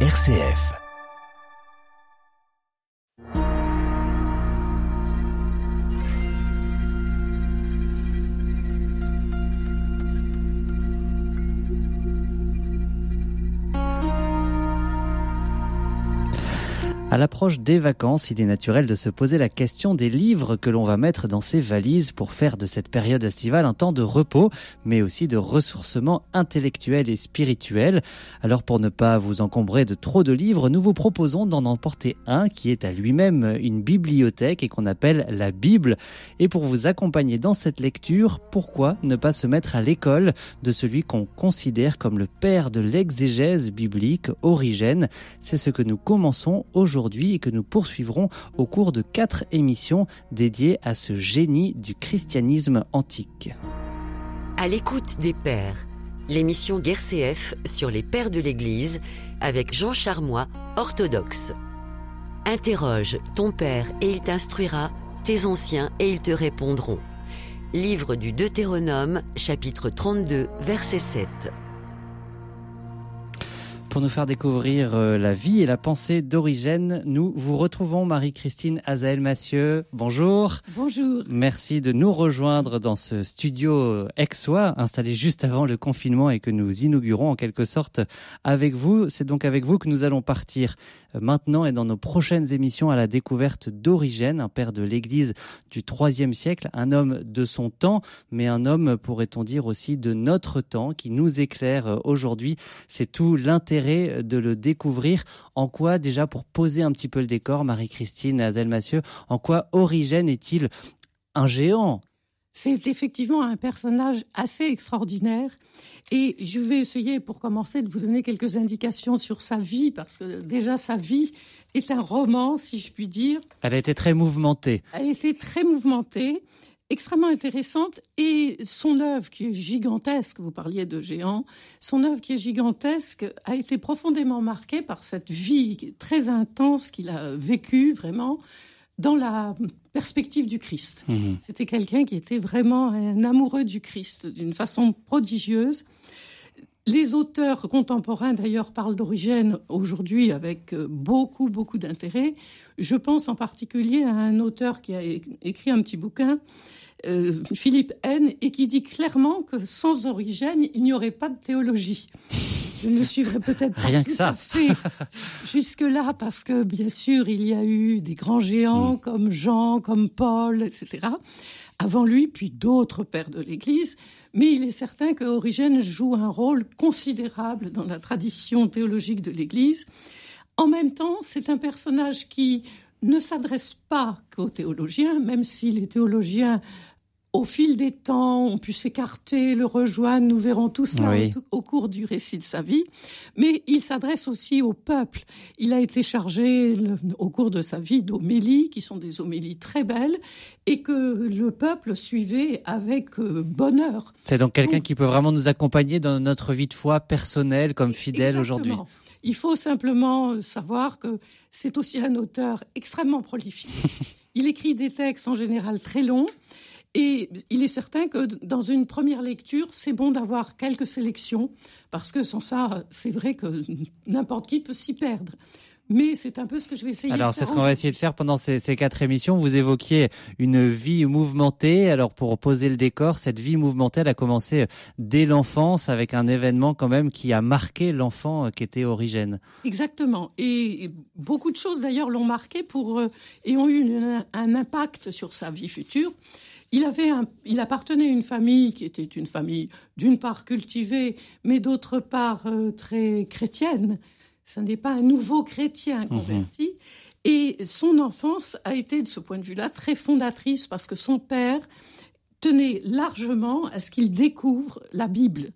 RCF. À l'approche des vacances, il est naturel de se poser la question des livres que l'on va mettre dans ses valises pour faire de cette période estivale un temps de repos, mais aussi de ressourcement intellectuel et spirituel. Alors pour ne pas vous encombrer de trop de livres, nous vous proposons d'en emporter un qui est à lui-même une bibliothèque et qu'on appelle la Bible. Et pour vous accompagner dans cette lecture, pourquoi ne pas se mettre à l'école de celui qu'on considère comme le père de l'exégèse biblique, Origène? C'est ce que nous commençons aujourd'hui et que nous poursuivrons au cours de quatre émissions dédiées à ce génie du christianisme antique. À l'écoute des pères, l'émission d'RCF sur les pères de l'Église avec Jean Charmois, orthodoxe. Interroge ton père et il t'instruira, tes anciens et ils te répondront. Livre du Deutéronome, chapitre 32, verset 7 pour nous faire découvrir euh, la vie et la pensée d'Origène, nous vous retrouvons Marie-Christine Azaël Massieu. Bonjour. Bonjour. Merci de nous rejoindre dans ce studio Exois, installé juste avant le confinement et que nous inaugurons en quelque sorte avec vous. C'est donc avec vous que nous allons partir maintenant et dans nos prochaines émissions à la découverte d'Origène, un père de l'Église du IIIe siècle, un homme de son temps, mais un homme, pourrait-on dire aussi, de notre temps, qui nous éclaire aujourd'hui. C'est tout l'intérêt de le découvrir. En quoi, déjà pour poser un petit peu le décor, Marie-Christine Azel-Massieu, en quoi Origène est-il un géant? C'est effectivement un personnage assez extraordinaire. Et je vais essayer, pour commencer, de vous donner quelques indications sur sa vie, parce que déjà sa vie est un roman, si je puis dire. Elle a été très mouvementée. Elle a été très mouvementée, extrêmement intéressante, et son œuvre qui est gigantesque, vous parliez de géant, son œuvre qui est gigantesque a été profondément marquée par cette vie très intense qu'il a vécue vraiment dans la perspective du Christ. Mhm. C'était quelqu'un qui était vraiment un amoureux du Christ d'une façon prodigieuse. Les auteurs contemporains, d'ailleurs, parlent d'origine aujourd'hui avec euh, beaucoup, beaucoup d'intérêt. Je pense en particulier à un auteur qui a écrit un petit bouquin euh, Philippe N, et qui dit clairement que sans origine, il n'y aurait pas de théologie. Je ne suivrai peut-être pas Rien tout que ça. à fait jusque-là, parce que bien sûr, il y a eu des grands géants mm. comme Jean, comme Paul, etc. Avant lui, puis d'autres pères de l'Église. Mais il est certain que Origène joue un rôle considérable dans la tradition théologique de l'Église. En même temps, c'est un personnage qui ne s'adresse pas qu'aux théologiens, même si les théologiens, au fil des temps, ont pu s'écarter, le rejoindre, nous verrons tout cela au, cours du récit de sa vie, mais il s'adresse aussi au peuple. Il a été chargé au cours de sa vie d'homélies, qui sont des homélies très belles, et que le peuple suivait avec euh, bonheur. C'est donc quelqu'un qui peut vraiment nous accompagner dans notre vie de foi personnelle comme fidèle aujourd'hui. Il faut simplement savoir que c'est aussi un auteur extrêmement prolifique. Il écrit des textes en général très longs. Et il est certain que dans une première lecture, c'est bon d'avoir quelques sélections, parce que sans ça, c'est vrai que n'importe qui peut s'y perdre mais c'est un peu ce que je vais essayer. Alors, c'est ce qu'on va essayer de faire pendant ces, ces, quatre émissions. Vous évoquiez une vie mouvementée. Alors, pour poser le décor, cette vie mouvementée, elle a commencé dès l'enfance avec un événement quand même qui a marqué l'enfant qui était Origène. Exactement. Et beaucoup de choses d'ailleurs l'ont marqué pour euh, et ont eu un impact sur sa vie future. Il, avait un, il appartenait à une famille qui était une famille d'une part cultivée, mais d'autre part euh, très chrétienne. Ce n'est pas un nouveau chrétien mhm. converti. Et son enfance a été, de ce point de vue-là, très fondatrice parce que son père tenait largement à ce qu'il découvre la Bible.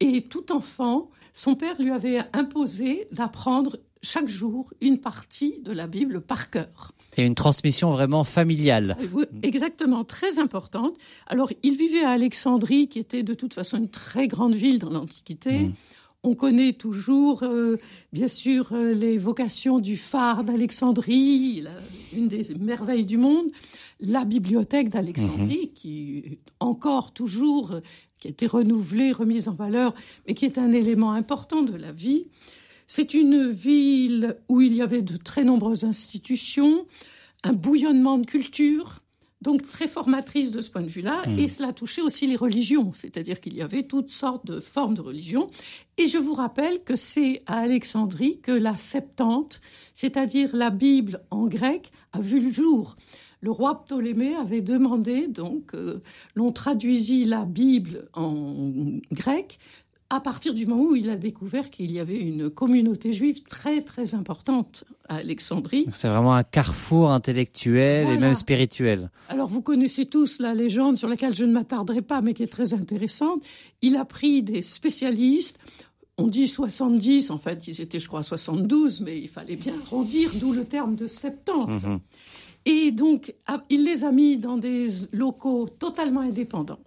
Et tout enfant, son père lui avait imposé d'apprendre chaque jour une partie de la Bible par cœur. Et une transmission vraiment familiale. Exactement, très importante. Alors, il vivait à Alexandrie, qui était de toute façon une très grande ville dans l'Antiquité. Mhm. On connaît toujours, euh, bien sûr, euh, les vocations du phare d'Alexandrie, une des merveilles du monde, la bibliothèque d'Alexandrie, mhm. qui encore toujours, qui a été renouvelée, remise en valeur, mais qui est un élément important de la vie. C'est une ville où il y avait de très nombreuses institutions, un bouillonnement de culture, donc très formatrice de ce point de vue-là, Hmm. et cela touchait aussi les religions, c'est-à-dire qu'il y avait toutes sortes de formes de religion. Et je vous rappelle que c'est à Alexandrie que la Septante, c'est-à-dire la Bible en grec, a vu le jour. Le roi Ptolémée avait demandé, donc, euh, l'on traduisit la Bible en grec à partir du moment où il a découvert qu'il y avait une communauté juive très très importante à Alexandrie. C'est vraiment un carrefour intellectuel et même spirituel. Alors vous connaissez tous la légende sur laquelle je ne m'attarderai pas, mais qui est très intéressante. Il a pris des spécialistes. On dit 70, en fait, ils étaient, je crois, 72, mais il fallait bien arrondir, d'où le terme de 70. Mhm. Et donc, ah, il les a mis dans des locaux totalement indépendants.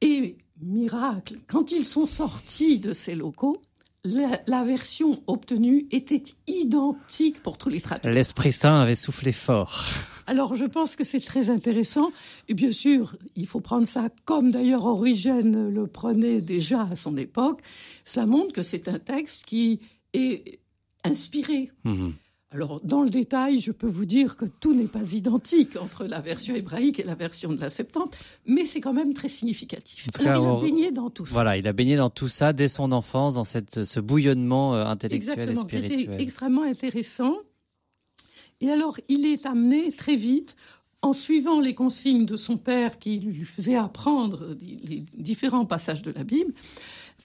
Et miracle, quand ils sont sortis de ces locaux, la, la version obtenue était identique pour tous les traducteurs. L'Esprit Saint avait soufflé fort. Alors, je pense que c'est très intéressant. Et bien sûr, il faut prendre ça comme d'ailleurs Origène le prenait déjà à son époque. Cela montre que c'est un texte qui est inspiré. Mhm. Alors, dans le détail, je peux vous dire que tout n'est pas identique entre la version hébraïque et la version de la Septante, mais c'est quand même très significatif. Cas, Alors, il a on- baigné dans tout ça. Voilà, il a baigné dans tout ça dès son enfance, dans cette, ce bouillonnement euh, intellectuel Exactement, et spirituel. extrêmement intéressant. Et alors, il est amené très vite, en suivant les consignes de son père qui lui faisait apprendre les différents passages de la Bible,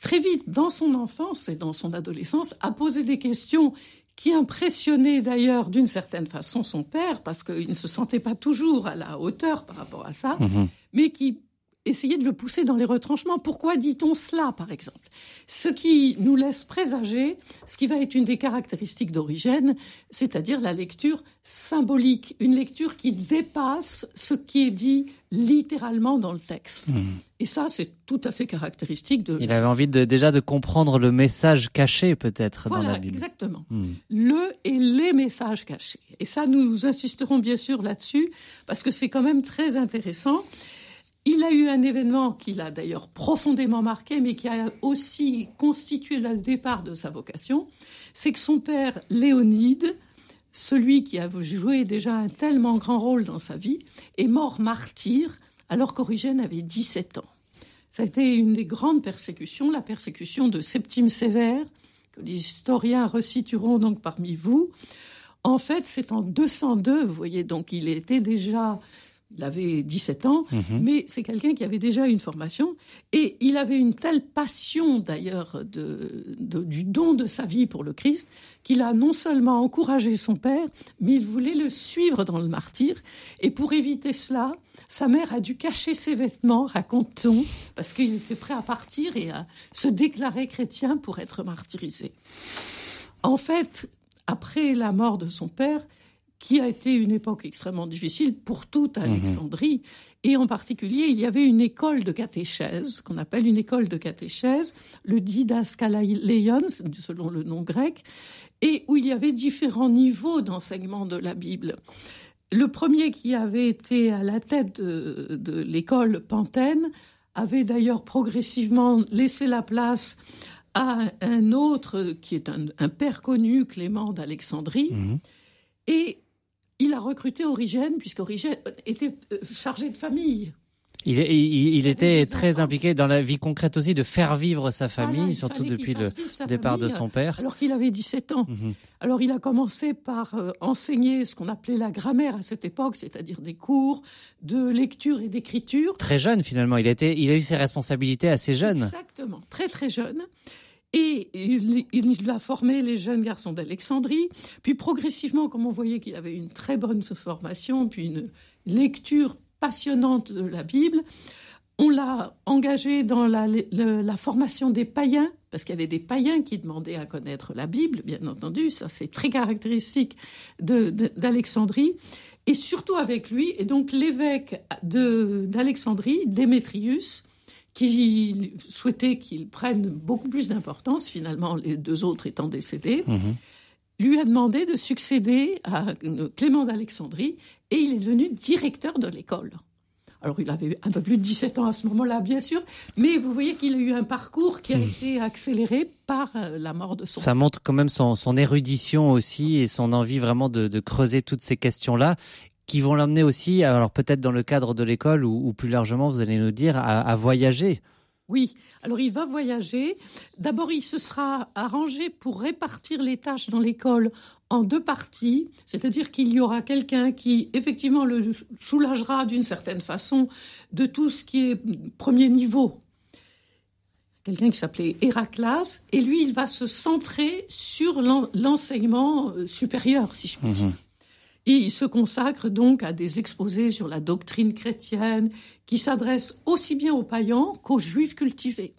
très vite, dans son enfance et dans son adolescence, à poser des questions qui impressionnaient d'ailleurs d'une certaine façon son père, parce qu'il ne se sentait pas toujours à la hauteur par rapport à ça, Mhm. mais qui essayait de le pousser dans les retranchements. Pourquoi dit-on cela, par exemple? Ce qui nous laisse présager ce qui va être une des caractéristiques d'Origène, c'est-à-dire la lecture symbolique, une lecture qui dépasse ce qui est dit littéralement dans le texte. Mhm. Et ça, c'est tout à fait caractéristique de... Il avait envie de, déjà de comprendre le message caché peut-être dans la Bible. exactement. Mhm. le et les messages cachés. Et ça, nous insisterons bien sûr là-dessus, parce que c'est quand même très intéressant. Il a eu un événement qui l'a d'ailleurs profondément marqué, mais qui a aussi constitué le départ de sa vocation. C'est que son père, Léonide, celui qui a joué déjà un tellement grand rôle dans sa vie, est mort martyr alors qu'Origène avait 17 ans. Ça a été une des grandes persécutions, la persécution de Septime Sévère, que les historiens resitueront donc parmi vous. En fait, c'est en 202, vous voyez, donc il était déjà, il avait 17 ans, Mhm. mais c'est quelqu'un qui avait déjà une formation et il avait une telle passion d'ailleurs de, de- du don de sa vie pour le Christ qu'il a non seulement encouragé son père, mais il voulait le suivre dans le martyr. Et pour éviter cela, sa mère a dû cacher ses vêtements, raconte-t-on, parce qu'il était prêt à partir et à se déclarer chrétien pour être martyrisé. En fait, après la mort de son père, qui a été une époque extrêmement difficile pour toute Alexandrie, et en particulier, il y avait une école de catéchèse, qu'on appelle une école de catéchèse, le Didaskaleion, selon le nom grec, et où il y avait différents niveaux d'enseignement de la Bible. Le premier qui avait été à la tête de, de l'école Pantène avait d'ailleurs progressivement laissé la place à un autre qui est un, un père connu, Clément d'Alexandrie, Mhm. et il a recruté Origène, puisqu'Origène était euh, chargé de famille. Il, est- il- il avait était très impliqué dans la vie concrète aussi, de faire vivre sa famille, Voilà, surtout depuis le départ de son père. Alors qu'il avait 17 ans. Mhm. Alors il a commencé par euh, enseigner ce qu'on appelait la grammaire à cette époque, c'est-à-dire des cours de lecture et d'écriture. Très jeune finalement, il il a eu ses responsabilités assez jeune. Exactement, très très jeune. Et il, a formé les jeunes garçons d'Alexandrie. Puis progressivement, comme on voyait qu'il avait une très bonne formation, puis une lecture passionnante de la Bible, on l'a engagé dans la, formation des païens, parce qu'il y avait des païens qui demandaient à connaître la Bible, bien entendu, ça c'est très caractéristique de- de- d'Alexandrie. Et surtout avec lui, et donc l'évêque d'Alexandrie, Démétrius, qui souhaitait qu'il prenne beaucoup plus d'importance, finalement les deux autres étant décédés, Mhm. lui a demandé de succéder à Clément d'Alexandrie et il est devenu directeur de l'école. Alors il avait un peu plus de 17 ans à ce moment-là, bien sûr, mais vous voyez qu'il a eu un parcours qui a hmm. été accéléré par euh, la mort de son Ça montre quand même son, érudition aussi et son envie vraiment de, creuser toutes ces questions-là qui vont l'emmener aussi, alors peut-être dans le cadre de l'école ou, plus largement, vous allez nous dire, à voyager. Oui, alors il va voyager. D'abord, il se sera arrangé pour répartir les tâches dans l'école en deux parties, c'est-à-dire qu'il y aura quelqu'un qui effectivement le soulagera d'une certaine façon de tout ce qui est premier niveau. Quelqu'un qui s'appelait Héraclas, et lui, il va se centrer sur l'enseignement euh, supérieur, si je puis dire. Mhm. Et il se consacre donc à des exposés sur la doctrine chrétienne qui s'adressent aussi bien aux païens qu'aux juifs cultivés.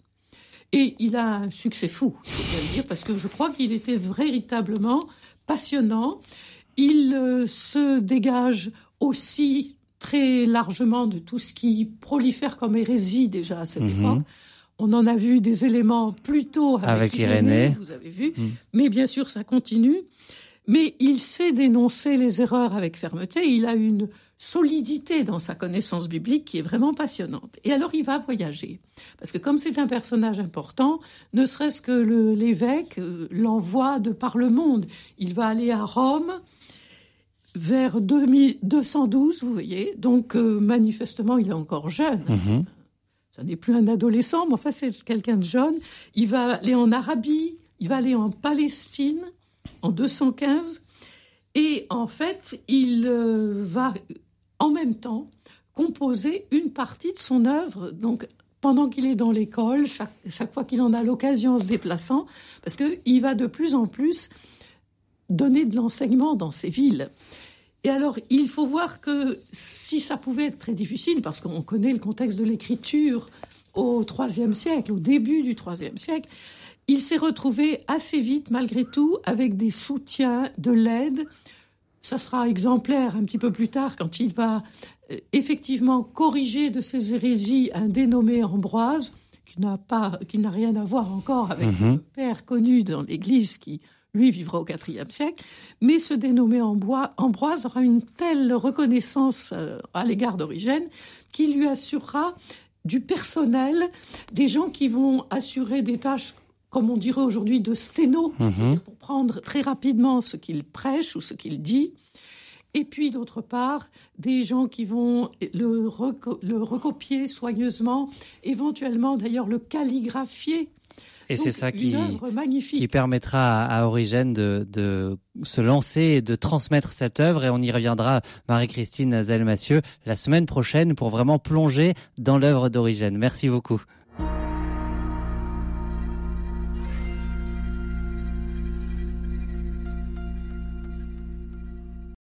Et il a un succès fou, je dire, parce que je crois qu'il était véritablement passionnant. Il euh, se dégage aussi très largement de tout ce qui prolifère comme hérésie déjà à cette mhm. époque. On en a vu des éléments plutôt avec, avec Irénée, vous avez vu, mhm. mais bien sûr ça continue. Mais il sait dénoncer les erreurs avec fermeté. Il a une solidité dans sa connaissance biblique qui est vraiment passionnante. Et alors il va voyager. Parce que comme c'est un personnage important, ne serait-ce que l'évêque euh, l'envoie de par le monde. Il va aller à Rome vers 2212, vous voyez. Donc euh, manifestement, il est encore jeune. Mhm. Ça n'est plus un adolescent, mais enfin c'est quelqu'un de jeune. Il va aller en Arabie, il va aller en Palestine en 215. Et en fait, il euh, va en même temps composer une partie de son œuvre. Donc, pendant qu'il est dans l'école, chaque, chaque, fois qu'il en a l'occasion en se déplaçant, parce qu'il va de plus en plus donner de l'enseignement dans ces villes. Et alors, il faut voir que si ça pouvait être très difficile, parce qu'on connaît le contexte de l'écriture au IIIe siècle, au début du IIIe siècle, il s'est retrouvé assez vite, malgré tout, avec des soutiens, de l'aide. Ça sera exemplaire un petit peu plus tard quand il va euh, effectivement corriger de ses hérésies un dénommé Ambroise, qui n'a pas, qui n'a rien à voir encore avec mhm. le père connu dans l'Église qui lui vivra au IVe siècle, mais ce dénommé Ambroise aura une telle reconnaissance euh, à l'égard d'Origène qu'il lui assurera du personnel, des gens qui vont assurer des tâches comme on dirait aujourd'hui, de sténo, mhm. pour prendre très rapidement ce qu'il prêche ou ce qu'il dit. Et puis, d'autre part, des gens qui vont le, recopier soigneusement, éventuellement d'ailleurs le calligraphier. Et c'est ça qui, qui permettra à, Origène de, de, se lancer et de transmettre cette œuvre. Et on y reviendra, Marie-Christine Zelmassieux, la semaine prochaine pour vraiment plonger dans l'œuvre d'Origène. Merci beaucoup.